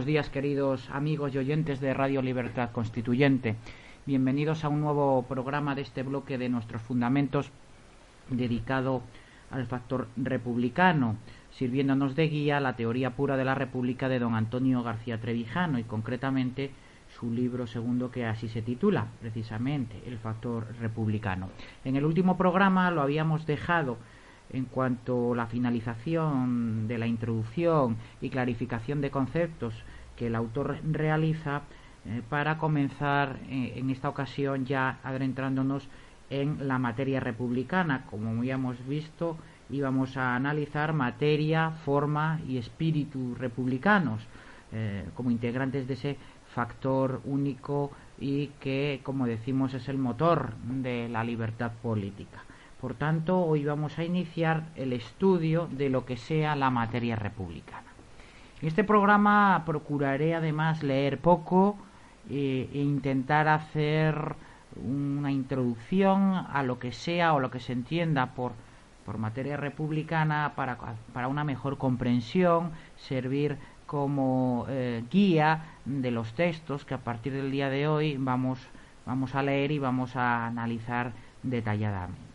Buenos días, queridos amigos y oyentes de Radio Libertad Constituyente. Bienvenidos a un nuevo programa de este bloque de nuestros fundamentos dedicado al factor republicano, sirviéndonos de guía la teoría pura de la República de don Antonio García Trevijano y concretamente su libro segundo que así se titula, precisamente, El factor republicano. En el último programa lo habíamos dejado en cuanto a la finalización de la introducción y clarificación de conceptos que el autor realiza eh, para comenzar eh, en esta ocasión ya adentrándonos en la materia republicana. Como ya hemos visto, íbamos a analizar materia, forma y espíritu republicanos eh, como integrantes de ese factor único y que, como decimos, es el motor de la libertad política. Por tanto, hoy vamos a iniciar el estudio de lo que sea la materia republicana. En este programa procuraré además leer poco eh, e intentar hacer una introducción a lo que sea o lo que se entienda por, por materia republicana para, para una mejor comprensión, servir como eh, guía de los textos que a partir del día de hoy vamos, vamos a leer y vamos a analizar detalladamente.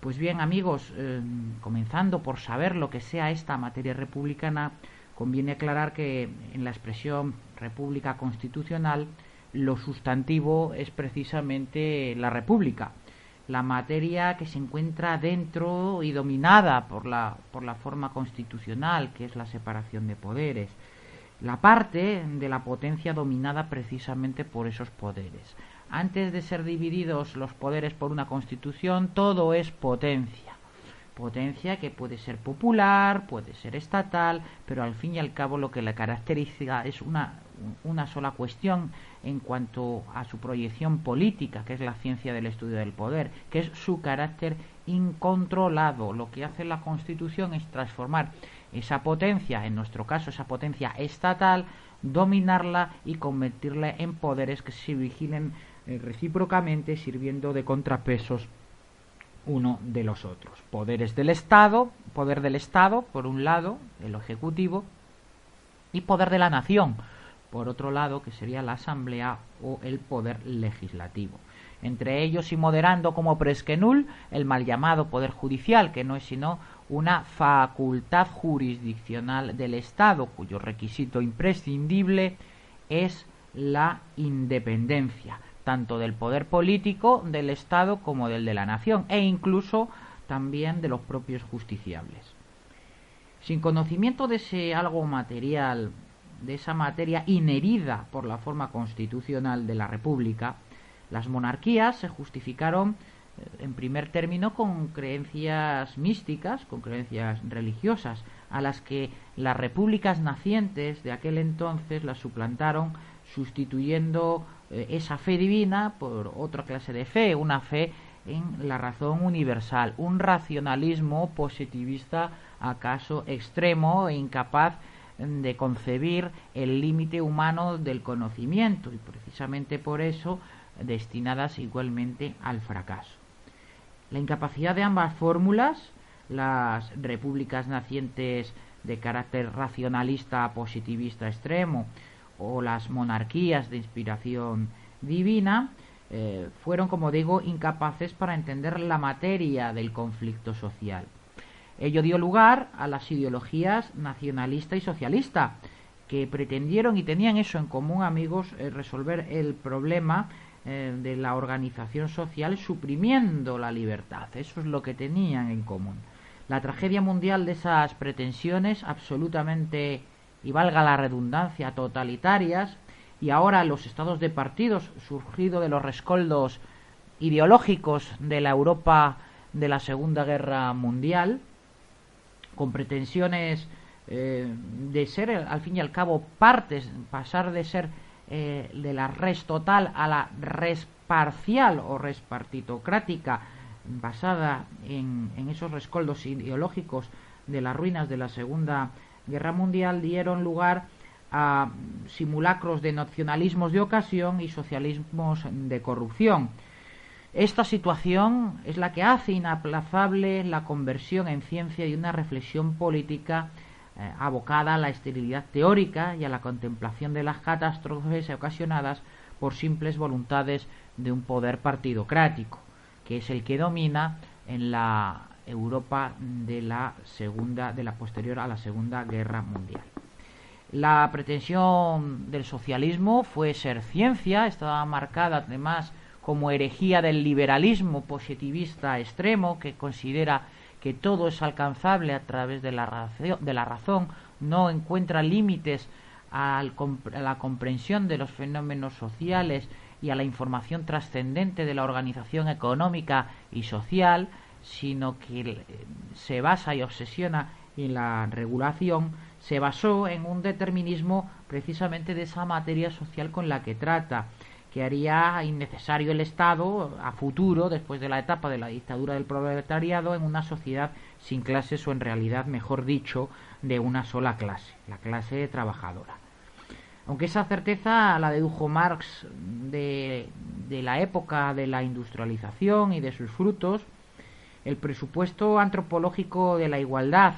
Pues bien, amigos, eh, comenzando por saber lo que sea esta materia republicana, conviene aclarar que en la expresión república constitucional lo sustantivo es precisamente la república, la materia que se encuentra dentro y dominada por la, por la forma constitucional, que es la separación de poderes, la parte de la potencia dominada precisamente por esos poderes antes de ser divididos los poderes por una constitución, todo es potencia. Potencia que puede ser popular, puede ser estatal, pero al fin y al cabo lo que la caracteriza es una, una sola cuestión en cuanto a su proyección política, que es la ciencia del estudio del poder, que es su carácter incontrolado. Lo que hace la Constitución es transformar esa potencia, en nuestro caso esa potencia estatal, dominarla y convertirla en poderes que se vigilen recíprocamente sirviendo de contrapesos uno de los otros. Poderes del Estado, poder del Estado, por un lado, el Ejecutivo, y poder de la nación, por otro lado, que sería la Asamblea o el poder legislativo. Entre ellos y moderando como presquenul el mal llamado poder judicial, que no es sino una facultad jurisdiccional del Estado, cuyo requisito imprescindible es la independencia tanto del poder político del Estado como del de la nación e incluso también de los propios justiciables. Sin conocimiento de ese algo material, de esa materia inherida por la forma constitucional de la República, las monarquías se justificaron eh, en primer término con creencias místicas, con creencias religiosas, a las que las repúblicas nacientes de aquel entonces las suplantaron sustituyendo eh, esa fe divina por otra clase de fe, una fe en la razón universal, un racionalismo positivista acaso extremo e incapaz de concebir el límite humano del conocimiento y precisamente por eso destinadas igualmente al fracaso. La incapacidad de ambas fórmulas, las repúblicas nacientes de carácter racionalista positivista extremo o las monarquías de inspiración divina, eh, fueron, como digo, incapaces para entender la materia del conflicto social. Ello dio lugar a las ideologías nacionalista y socialista, que pretendieron y tenían eso en común, amigos, eh, resolver el problema eh, de la organización social suprimiendo la libertad. Eso es lo que tenían en común. La tragedia mundial de esas pretensiones absolutamente, y valga la redundancia, totalitarias, y ahora los estados de partidos surgido de los rescoldos ideológicos de la Europa de la Segunda Guerra Mundial, con pretensiones eh, de ser al fin y al cabo partes, pasar de ser eh, de la res total a la res parcial o res partitocrática, basada en, esos rescoldos ideológicos de las ruinas de la Segunda Guerra Mundial, dieron lugar a simulacros de nacionalismos de ocasión y socialismos de corrupción. Esta situación es la que hace inaplazable la conversión en ciencia y una reflexión política eh, abocada a la esterilidad teórica y a la contemplación de las catástrofes ocasionadas por simples voluntades de un poder partidocrático que es el que domina en la Europa de la segunda de la posterior a la Segunda Guerra Mundial. La pretensión del socialismo fue ser ciencia, estaba marcada además como herejía del liberalismo positivista extremo que considera que todo es alcanzable a través de la, razón, de la razón no encuentra límites a la comprensión de los fenómenos sociales y a la información trascendente de la organización económica y social, sino que se basa y obsesiona en la regulación, se basó en un determinismo precisamente de esa materia social con la que trata, que haría innecesario el Estado a futuro, después de la etapa de la dictadura del proletariado, en una sociedad sin clases o en realidad, mejor dicho, de una sola clase, la clase trabajadora. Aunque esa certeza la dedujo Marx de, la época de la industrialización y de sus frutos, el presupuesto antropológico de la igualdad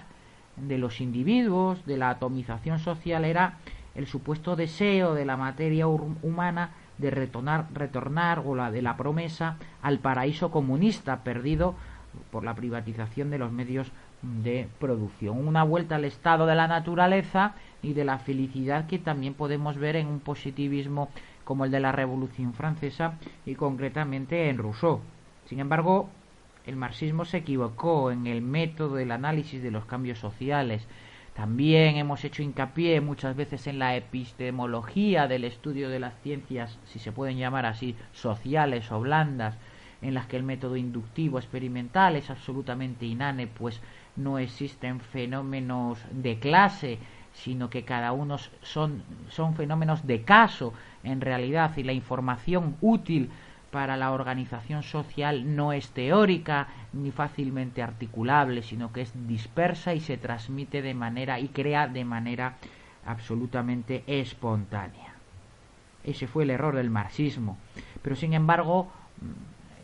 de los individuos, de la atomización social, era el supuesto deseo de la materia humana de retornar, retornar o la de la promesa al paraíso comunista perdido por la privatización de los medios de producción. Una vuelta al estado de la naturaleza y de la felicidad que también podemos ver en un positivismo como el de la Revolución Francesa y concretamente en Rousseau. Sin embargo, el marxismo se equivocó en el método del análisis de los cambios sociales. También hemos hecho hincapié muchas veces en la epistemología del estudio de las ciencias, si se pueden llamar así, sociales o blandas, en las que el método inductivo experimental es absolutamente inane, pues no existen fenómenos de clase, sino que cada uno son, son fenómenos de caso en realidad y la información útil para la organización social no es teórica ni fácilmente articulable, sino que es dispersa y se transmite de manera y crea de manera absolutamente espontánea. Ese fue el error del marxismo. Pero sin embargo,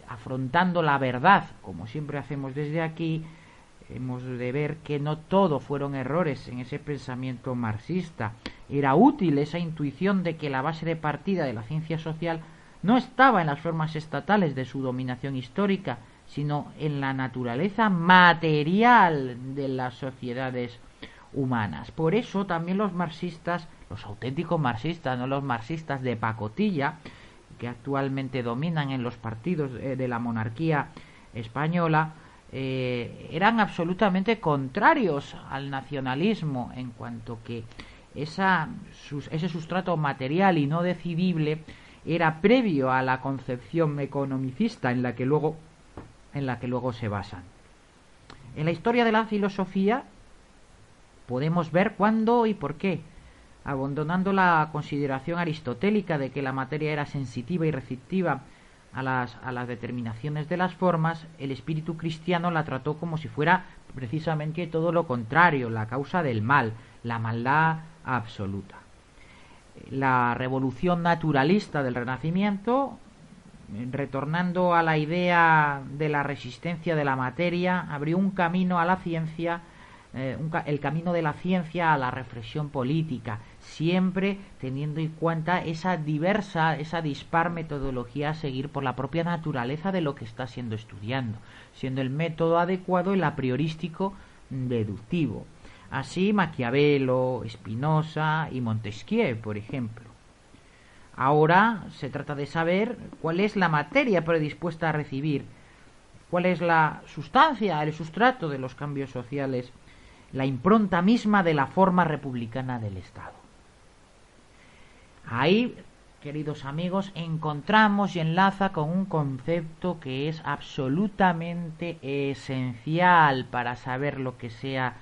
afrontando la verdad, como siempre hacemos desde aquí, hemos de ver que no todo fueron errores en ese pensamiento marxista. Era útil esa intuición de que la base de partida de la ciencia social no estaba en las formas estatales de su dominación histórica, sino en la naturaleza material de las sociedades humanas. Por eso también los marxistas, los auténticos marxistas, no los marxistas de pacotilla, que actualmente dominan en los partidos eh, de la monarquía española, eh, eran absolutamente contrarios al nacionalismo en cuanto que esa, ese sustrato material y no decidible era previo a la concepción economicista en la que luego en la que luego se basan. En la historia de la filosofía podemos ver cuándo y por qué, abandonando la consideración aristotélica de que la materia era sensitiva y receptiva a las, a las determinaciones de las formas, el espíritu cristiano la trató como si fuera precisamente todo lo contrario, la causa del mal, la maldad absoluta. La revolución naturalista del Renacimiento retornando a la idea de la resistencia de la materia, abrió un camino a la ciencia, eh, el camino de la ciencia a la reflexión política, siempre teniendo en cuenta esa diversa, esa dispar metodología a seguir por la propia naturaleza de lo que está siendo estudiando, siendo el método adecuado el a priorístico deductivo. Así Maquiavelo, Spinoza y Montesquieu, por ejemplo. Ahora se trata de saber cuál es la materia predispuesta a recibir, cuál es la sustancia, el sustrato de los cambios sociales, la impronta misma de la forma republicana del Estado. Ahí, queridos amigos, encontramos y enlaza con un concepto que es absolutamente esencial para saber lo que sea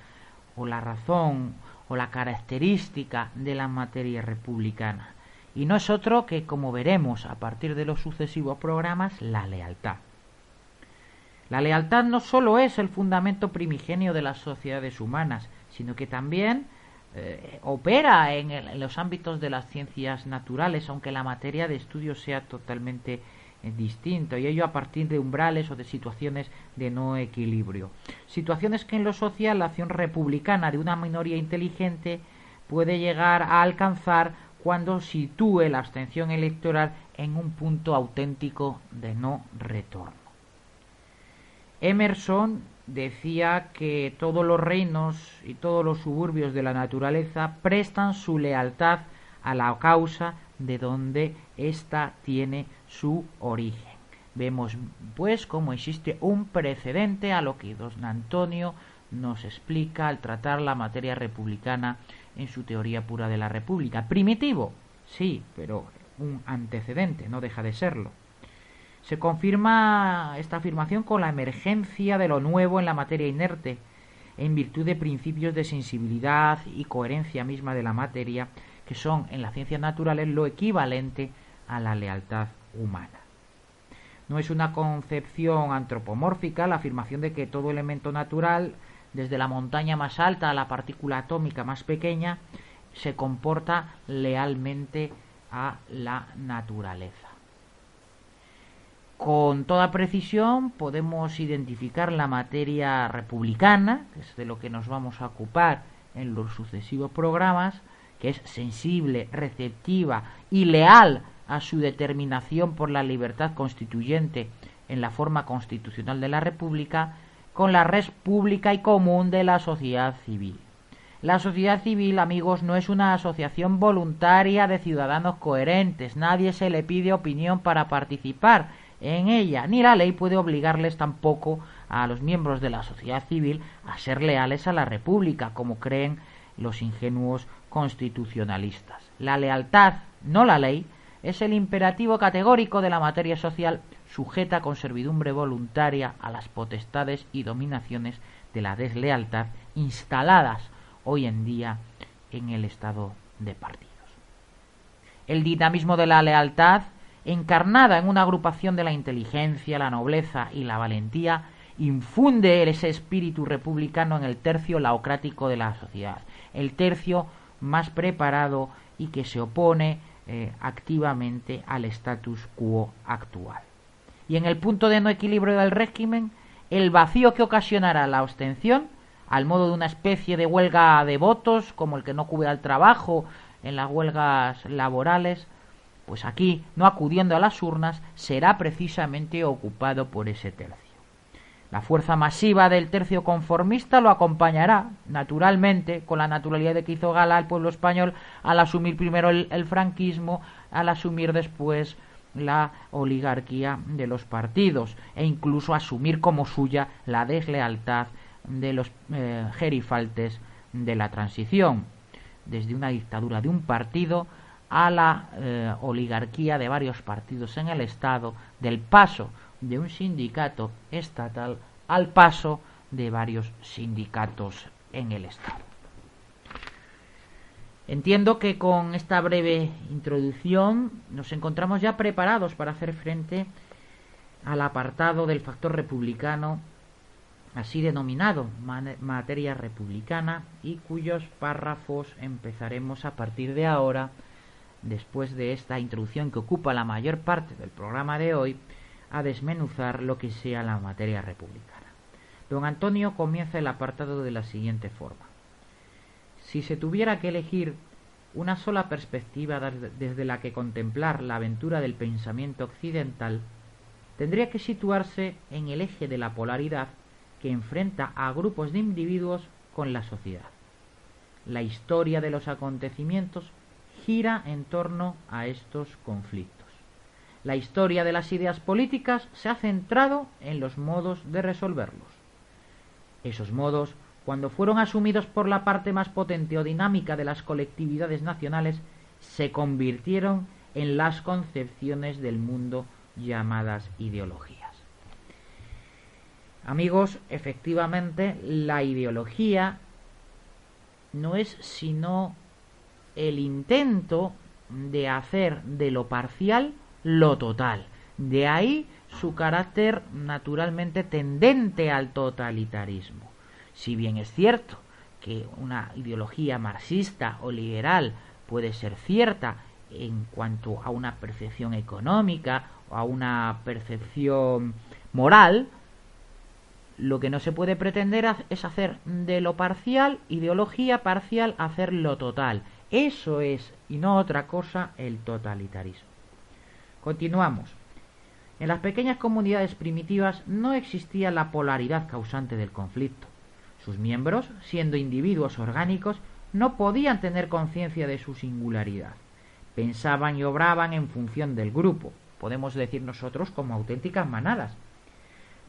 o la razón o la característica de la materia republicana y no es otro que, como veremos a partir de los sucesivos programas, la lealtad. La lealtad no sólo es el fundamento primigenio de las sociedades humanas, sino que también eh, opera en, los ámbitos de las ciencias naturales, aunque la materia de estudio sea totalmente distinta, y ello a partir de umbrales o de situaciones de no equilibrio. Situaciones que en lo social la acción republicana de una minoría inteligente puede llegar a alcanzar cuando sitúe la abstención electoral en un punto auténtico de no retorno. Emerson decía que todos los reinos y todos los suburbios de la naturaleza prestan su lealtad a la causa de donde ésta tiene su origen. Vemos pues cómo existe un precedente a lo que don Antonio nos explica al tratar la materia republicana en su teoría pura de la República. Primitivo, sí, pero un antecedente, no deja de serlo. Se confirma esta afirmación con la emergencia de lo nuevo en la materia inerte, en virtud de principios de sensibilidad y coherencia misma de la materia, que son en las ciencias naturales lo equivalente a la lealtad No es una concepción antropomórfica la afirmación de que todo elemento natural desde la montaña más alta a la partícula atómica más pequeña, se comporta lealmente a la naturaleza. Con toda precisión podemos identificar la materia republicana, que es de lo que nos vamos a ocupar en los sucesivos programas, que es sensible, receptiva y leal a su determinación por la libertad constituyente en la forma constitucional de la República, con la red pública y común de la sociedad civil. La sociedad civil, amigos, no es una asociación voluntaria de ciudadanos coherentes. Nadie se le pide opinión para participar en ella, ni la ley puede obligarles tampoco a los miembros de la sociedad civil a ser leales a la República, como creen los ingenuos constitucionalistas. La lealtad, no la ley, es el imperativo categórico de la materia social sujeta con servidumbre voluntaria a las potestades y dominaciones de la deslealtad instaladas hoy en día en el estado de partidos. El dinamismo de la lealtad, encarnada en una agrupación de la inteligencia, la nobleza y la valentía, infunde ese espíritu republicano en el tercio laocrático de la sociedad, el tercio más preparado y que se opone eh, activamente al status quo actual y en el punto de no equilibrio del régimen, el vacío que ocasionará la abstención, al modo de una especie de huelga de votos, como el que no acude al trabajo en las huelgas laborales, pues aquí, no acudiendo a las urnas, será precisamente ocupado por ese tercio. La fuerza masiva del tercio conformista lo acompañará, naturalmente, con la naturalidad de que hizo gala el pueblo español al asumir primero el franquismo, al asumir después la oligarquía de los partidos e incluso asumir como suya la deslealtad de los eh, gerifaltes de la transición, desde una dictadura de un partido a la eh, oligarquía de varios partidos en el Estado, del paso de un sindicato estatal al paso de varios sindicatos en el Estado. Entiendo que con esta breve introducción nos encontramos ya preparados para hacer frente al apartado del factor republicano, así denominado materia republicana, y cuyos párrafos empezaremos a partir de ahora después de esta introducción que ocupa la mayor parte del programa de hoy, a desmenuzar lo que sea la materia republicana. Don Antonio comienza el apartado de la siguiente forma. Si se tuviera que elegir una sola perspectiva desde la que contemplar la aventura del pensamiento occidental, tendría que situarse en el eje de la polaridad que enfrenta a grupos de individuos con la sociedad. La historia de los acontecimientos gira en torno a estos conflictos. La historia de las ideas políticas se ha centrado en los modos de resolverlos. Esos modos, cuando fueron asumidos por la parte más potente o dinámica de las colectividades nacionales, se convirtieron en las concepciones del mundo llamadas ideologías. Amigos, efectivamente, la ideología no es sino el intento de hacer de lo parcial lo total. De ahí su carácter naturalmente tendente al totalitarismo. Si bien es cierto que una ideología marxista o liberal puede ser cierta en cuanto a una percepción económica o a una percepción moral, lo que no se puede pretender es hacer de lo parcial, ideología parcial, hacer lo total. Eso es, y no otra cosa, el totalitarismo. Continuamos. En las pequeñas comunidades primitivas no existía la polaridad causante del conflicto. Sus miembros, siendo individuos orgánicos, no podían tener conciencia de su singularidad. Pensaban y obraban en función del grupo, podemos decir nosotros como auténticas manadas.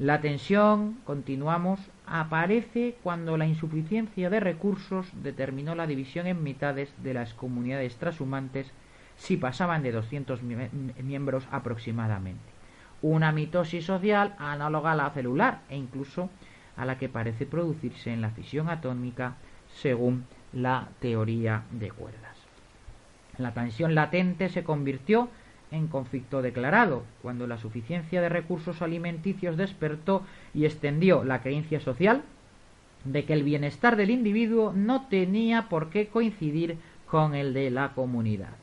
La tensión, continuamos, aparece cuando la insuficiencia de recursos determinó la división en mitades de las comunidades transhumantes si pasaban de 200 miembros aproximadamente una mitosis social análoga a la celular e incluso a la que parece producirse en la fisión atómica según la teoría de cuerdas. La tensión latente se convirtió en conflicto declarado, cuando la suficiencia de recursos alimenticios despertó y extendió la creencia social de que el bienestar del individuo no tenía por qué coincidir con el de la comunidad,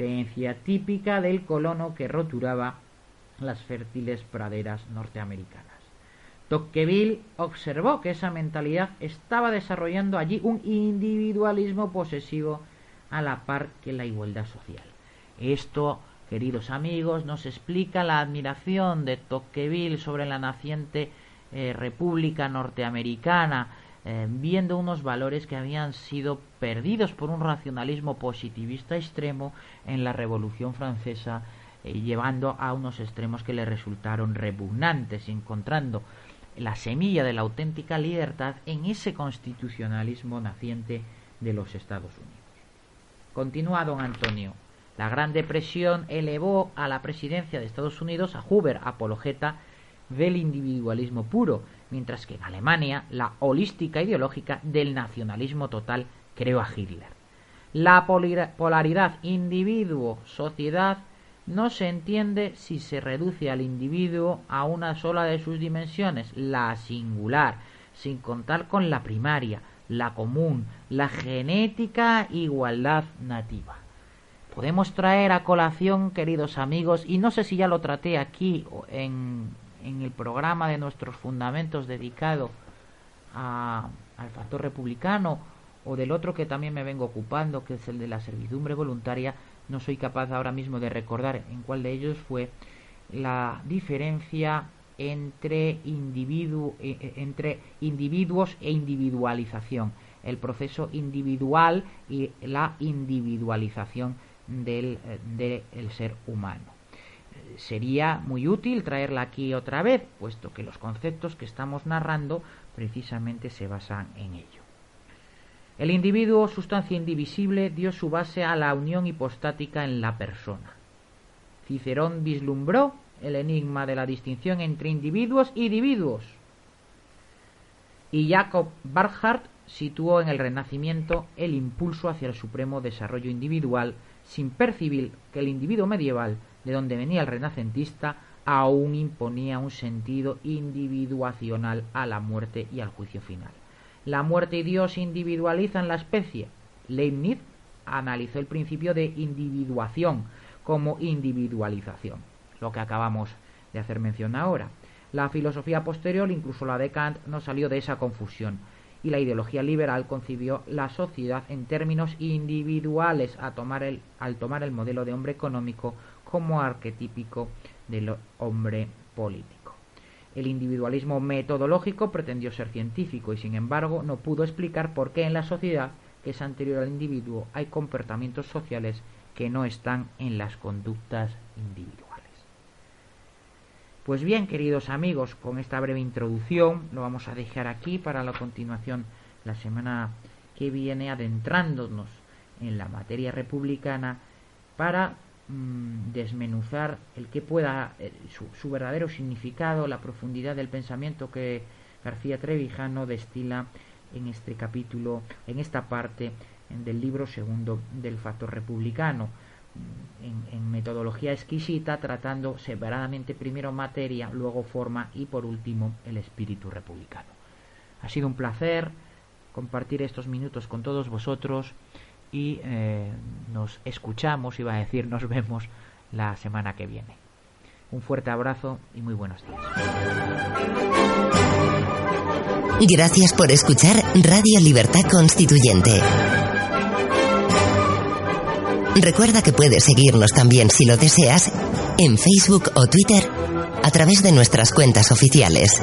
creencia típica del colono que roturaba las fértiles praderas norteamericanas. Tocqueville observó que esa mentalidad estaba desarrollando allí un individualismo posesivo a la par que la igualdad social. Esto, queridos amigos, nos explica la admiración de Tocqueville sobre la naciente eh, República Norteamericana, eh, viendo unos valores que habían sido perdidos por un racionalismo positivista extremo en la Revolución Francesa eh, llevando a unos extremos que le resultaron repugnantes, encontrando la semilla de la auténtica libertad en ese constitucionalismo naciente de los Estados Unidos. Continúa don Antonio. La Gran Depresión elevó a la presidencia de Estados Unidos a Hoover, apologeta del individualismo puro, mientras que en Alemania la holística ideológica del nacionalismo total creó a Hitler. La polaridad individuo-sociedad no se entiende si se reduce al individuo a una sola de sus dimensiones, la singular, sin contar con la primaria, la común, la genética igualdad nativa. Podemos traer a colación, queridos amigos, y no sé si ya lo traté aquí en, en el programa de nuestros fundamentos dedicado al factor republicano o del otro que también me vengo ocupando, que es el de la servidumbre voluntaria, no soy capaz ahora mismo de recordar en cuál de ellos fue la diferencia entre, individu e, e, entre individuos e individualización, el proceso individual y la individualización del, del ser humano. Sería muy útil traerla aquí otra vez, puesto que los conceptos que estamos narrando precisamente se basan en ello. El individuo, sustancia indivisible, dio su base a la unión hipostática en la persona. Cicerón vislumbró el enigma de la distinción entre individuos y individuos. Y Jacob Barhardt situó en el Renacimiento el impulso hacia el supremo desarrollo individual, sin percibir que el individuo medieval, de donde venía el renacentista, aún imponía un sentido individuacional a la muerte y al juicio final. La muerte y Dios individualizan la especie. Leibniz analizó el principio de individuación como individualización, lo que acabamos de hacer mención ahora. La filosofía posterior, incluso la de Kant, no salió de esa confusión y la ideología liberal concibió la sociedad en términos individuales al tomar el modelo de hombre económico como arquetípico del hombre político. El individualismo metodológico pretendió ser científico y sin embargo no pudo explicar por qué en la sociedad que es anterior al individuo hay comportamientos sociales que no están en las conductas individuales. Pues bien, queridos amigos, con esta breve introducción lo vamos a dejar aquí para la continuación la semana que viene adentrándonos en la materia republicana para mm, desmenuzar el que pueda eh, su, verdadero significado, la profundidad del pensamiento que García Trevijano destila en este capítulo, en esta parte del libro segundo del factor republicano en, metodología exquisita, tratando separadamente primero materia, luego forma y por último el espíritu republicano. Ha sido un placer compartir estos minutos con todos vosotros y eh, nos escuchamos, iba a decir, nos vemos la semana que viene. Un fuerte abrazo y muy buenos días. Gracias por escuchar Radio Libertad Constituyente. Recuerda que puedes seguirnos también si lo deseas en Facebook o Twitter a través de nuestras cuentas oficiales.